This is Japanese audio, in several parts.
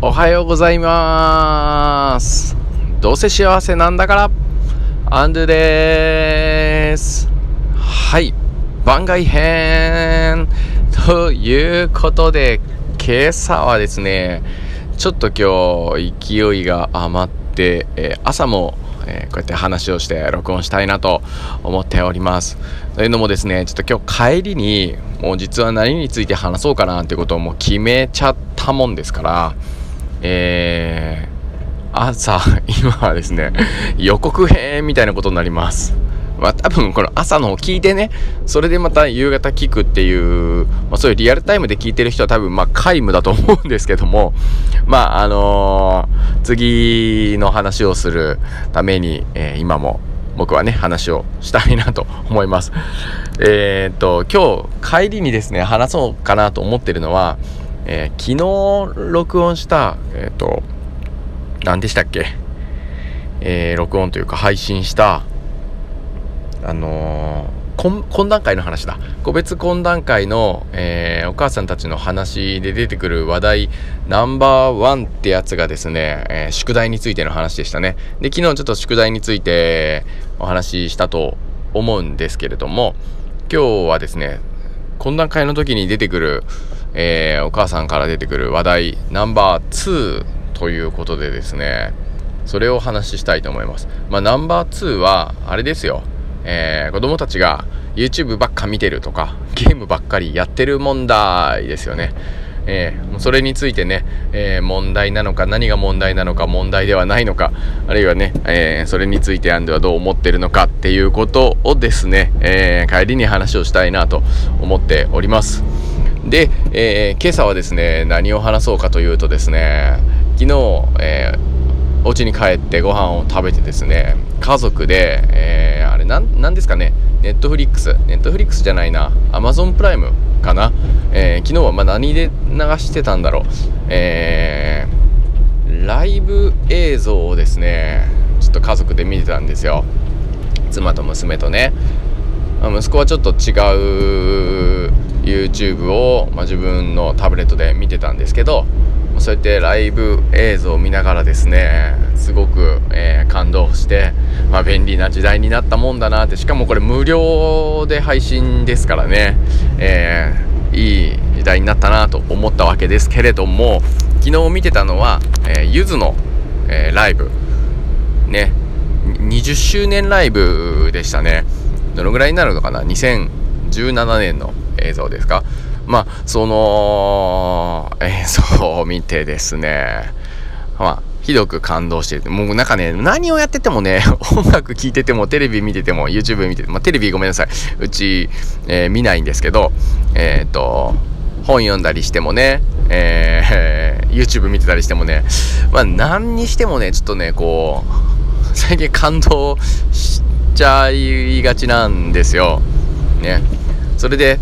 おはようございます。どうせ幸せなんだから。アンドゥです。はい。番外編。ということで今朝はですねちょっと今日勢いが余って、えー、朝もえー、こうやって話をして録音したいなと思っております。というのもですね、ちょっと今日帰りに、もう実は何について話そうかなってことをもう決めちゃったもんですから、えー、朝、今はですね、予告編みたいなことになります。まあ多分この朝の方聞いてね、それでまた夕方聞くっていう、まあそういうリアルタイムで聞いてる人は多分まあ皆無だと思うんですけども、まああのー、次の話をするために、えー、今も僕はね、話をしたいなと思います。えー、っと、今日帰りにですね、話そうかなと思ってるのは、えー、昨日録音した、えっと、何でしたっけ？えー、録音というか配信したあのー、懇談会の話だ。個別懇談会の、えー、お母さんたちの話で出てくる話題ナンバーワンってやつがですね、えー、宿題についての話でしたね。で昨日ちょっと宿題についてお話ししたと思うんですけれども今日はですね懇談会の時に出てくる、えー、お母さんから出てくる話題ナンバー2ということでですねそれをお話ししたいと思いますまあナンバー2はあれですよえー、子供たちが YouTube ばっか見てるとか、ゲームばっかりやってる問題ですよね。えー、それについてね、えー、問題なのか、何が問題なのか、問題ではないのか、あるいはね、えー、それについてアンドはどう思ってるのかっていうことをですね、え帰りに話をしたいなと思っております。で、え今朝はですね、何を話そうかというとですね、昨日、えお家に帰ってご飯を食べてですね、家族で、えあれなんなんですかねネットフリックスネットフリックスじゃないなアマゾンプライムかな、えー、昨日はま何で流してたんだろうえー、ライブ映像をですねちょっと家族で見てたんですよ。妻と娘とね。息子はちょっと違う YouTube を、まあ、自分のタブレットで見てたんですけどそうやってライブ映像を見ながらですねすごく、えー、感動して、まあ、便利な時代になったもんだなってしかもこれ無料で配信ですからね、えー、いい時代になったなと思ったわけですけれども昨日見てたのは、えー、ゆずの、えー、ライブ。ね20周年ライブでしたね。どのぐらいになるのかな？2017年の映像ですか？まあその映像を見てですねまあひどく感動してる。もうなんかね、何をやっててもね、音楽聴いてても、テレビ見てても、YouTube 見てて、まあ、テレビごめんなさい。うち、えー、見ないんですけど、えっ、ー、と、本読んだりしてもね、えー、YouTube 見てたりしてもね、まあ何にしてもね、ちょっとね、こう、最近感動しちゃいがちなんですよ。ね。それで、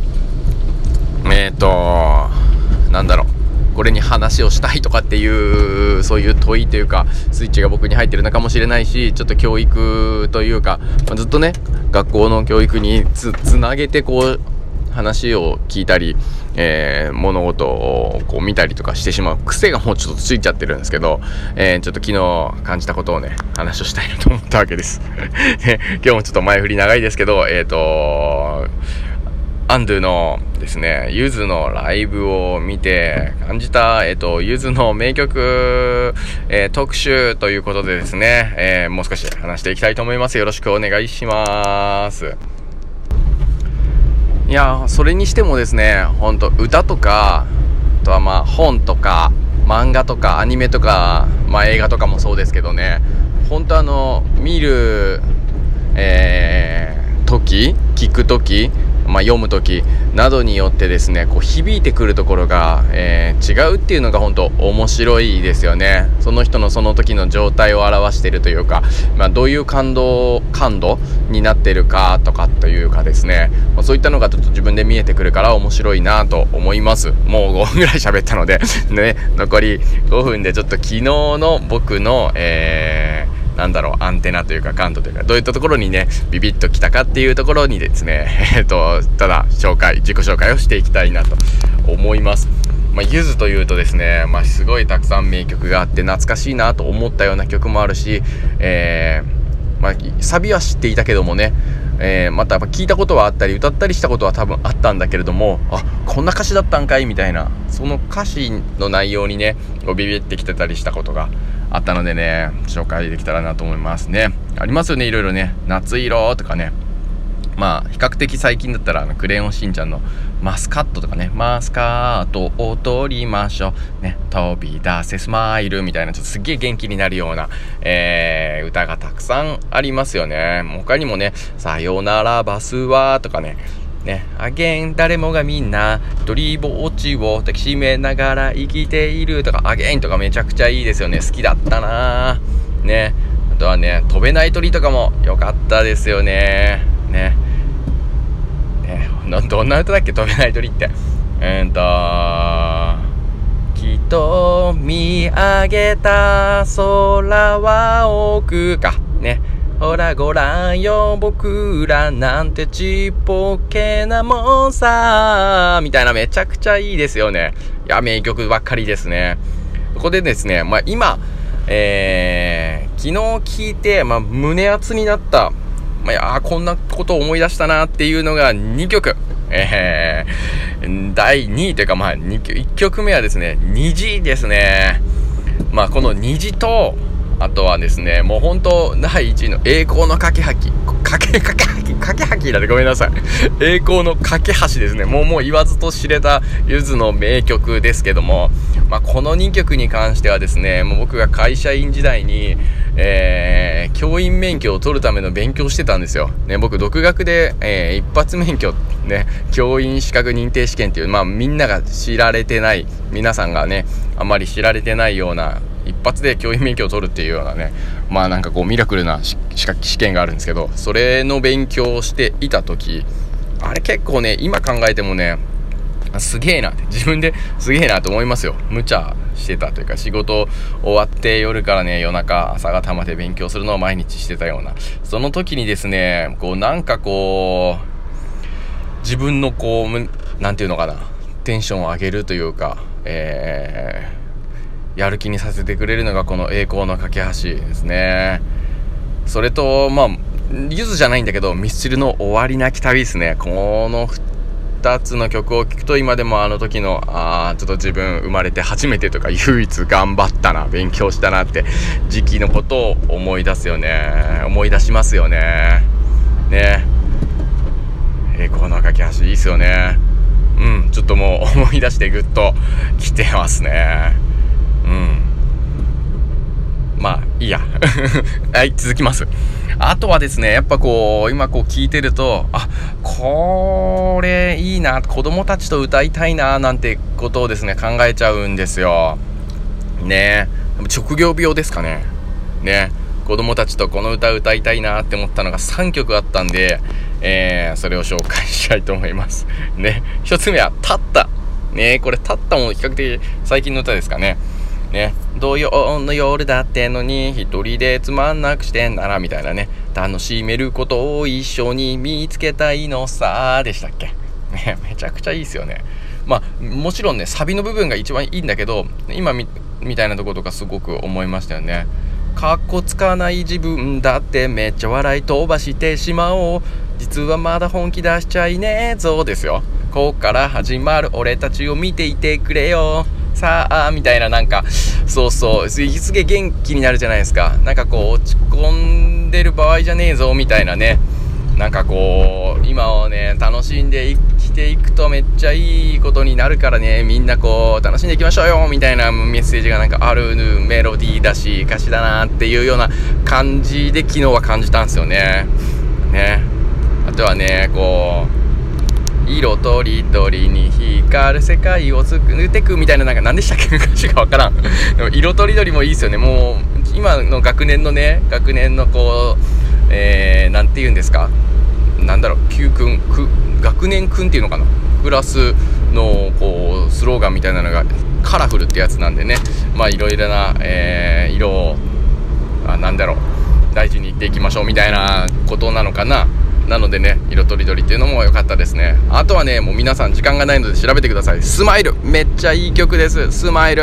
えっ、ー、となんだろうこれに話をしたいとかっていうそういう問いというかスイッチが僕に入ってるのかもしれないしちょっと教育というか、まあ、ずっとね学校の教育につつなげてこう話を聞いたり、えー、物事をこう見たりとかしてしまう癖がもうちょっとついちゃってるんですけど、えー、ちょっと昨日感じたことをね話をしたいなと思ったわけです。今日もちょっと前振り長いですけどえっ、ー、とアンドゥのですね、ゆずのライブを見て感じた、えっ、と、ゆずの名曲、えー、特集ということでですね、えー、もう少し話していきたいと思います。よろしくお願いします。いや、それにしてもですね、ほんと歌とか、あとはまあ本とか、漫画とかアニメとか、まあ映画とかもそうですけどね、本当あの、見る、えー、時、聞く時、まあ、読む時などによってですねこう響いてくるところが、えー、違うっていうのが本当面白いですよね。その人のその時の状態を表してるというか、まあ、どういう感動感度になってるかとかというかですね、まあ、そういったのがちょっと自分で見えてくるから面白いなと思います。もう5分ぐらい喋ったので。ね残り5分でちょっと昨日の僕の、えーなんだろう、アンテナというか感度というか、どういったところにね、ビビッときたかっていうところにですね、えっと、ただ、紹介、自己紹介をしていきたいなと思います。まあ、ゆずというとですね、まあ、すごいたくさん名曲があって懐かしいなと思ったような曲もあるし、えー、まあ、サビは知っていたけどもね、えー、また聞いたことはあったり歌ったりしたことは多分あったんだけれどもあこんな歌詞だったんかいみたいなその歌詞の内容にねビビってきてたりしたことがあったのでね紹介できたらなと思いますね。ありますよねいろいろね。夏色とかね。まあ比較的最近だったらあのクレヨンしんちゃんのマスカットとかね。マスカットを取りましょう。ね。飛び出せスマイルみたいなちょっとすっげえ元気になるような、えー、歌がたくさんありますよね。他にもねさよならバスはとかね。ね、あげん誰もがみんな一人ぼっちを抱きしめながら生きているとかあげんとかめちゃくちゃいいですよね。好きだったな。ね。あとはね飛べない鳥とかも良かったですよね。ね。ね。どんな歌だっけ？飛べない鳥って。えー、っときっと見上げた空は奥か。ね。ほらごらんよ。僕らなんてちっぽけなもんさ。みたいなめちゃくちゃいいですよね。いや名曲ばっかりですね。ここでですねまあ今えー、昨日聞いて、まあ、胸熱になった。まあ、いやこんなことを思い出したなっていうのが2曲。えー、第2位というか、まあ、1曲目はですね、虹ですね。まあ、この虹と、あとはですね、もう本当、第1位の栄光の架けはき。架け、架けはき、架けはきだってごめんなさい。栄光の架け橋ですね。もうもう言わずと知れたゆずの名曲ですけども、まあ、この2曲に関してはですね、もう僕が会社員時代に、えー、教員免許を取るための勉強してたんですよ。ね、僕、独学で、えー、一発免許、ね、教員資格認定試験っていう、まあ、みんなが知られてない、皆さんがね、あまり知られてないような、一発で教員免許を取るっていうようなね、まあなんかこうミラクルな試験があるんですけど、それの勉強をしていた時、あれ結構ね、今考えてもね、すげえなって自分で すげえなと思いますよ。無茶してたというか仕事終わって夜からね夜中朝方まで勉強するのを毎日してたような。その時にですねこうなんかこう自分のこう何て言うのかなテンションを上げるというかえー、やる気にさせてくれるのがこの栄光の架け橋ですね。それとまあゆずじゃないんだけどミスチルの終わりなき旅ですね。この2つの曲を聴くと今でもあの時のあちょっと自分生まれて初めてとか唯一頑張ったな勉強したなって時期のことを思い出すよね。思い出しますよね。ね。栄光の架け橋いいっすよね。うんちょっともう思い出してぐっと来てますね。うんまあいいや はい続きますあとはですね、やっぱこう、今こう聞いてると、あ、これいいな、子供たちと歌いたいな、なんてことをですね、考えちゃうんですよ。ね職業病ですかね。ね子供たちとこの歌歌いたいなって思ったのが3曲あったんで、えー、それを紹介したいと思います。ね。1つ目は、たった。ねこれ、たったも比較的最近の歌ですかね。ね、土曜の夜だってのに一人でつまんなくしてんならみたいなね、楽しめることを一緒に見つけたいのさでしたっけ？ね、めちゃくちゃいいですよね。まあ、もちろんね、サビの部分が一番いいんだけど、今みたいなとことかすごく思いましたよね。かっこつかない自分だってめっちゃ笑い飛ばしてしまおう。実はまだ本気出しちゃいねえぞですよ。こっから始まる俺たちを見ていてくれよ。さあみたいななんかそうそう。すげえ元気になるじゃないですか。なんかこう落ち込んでる場合じゃねえぞみたいなね。なんかこう今をね楽しんで生きていくとめっちゃいいことになるからね。みんなこう楽しんでいきましょうよみたいなメッセージがなんかあるメロディーだし歌詞だなっていうような感じで昨日は感じたんですよね。ね。あとはねこう色とりどりに光る世界を作ってくみたいななんか何でしたっけ歌詞がわからん。でも色とりどりもいいですよね。もう今の学年のね学年のこうえー、て言うんですか？なんだろう。Q 君学年君っていうのかな？クラスのこうスローガンみたいなのがカラフルってやつなんでね。まあいろいろな、えー、色をあなんだろう。大事にいっていきましょうみたいなことなのかな。なのでね色とりどりっていうのも良かったですね。あとはねもう皆さん時間がないので調べてください。スマイル。めっちゃいい曲です。スマイル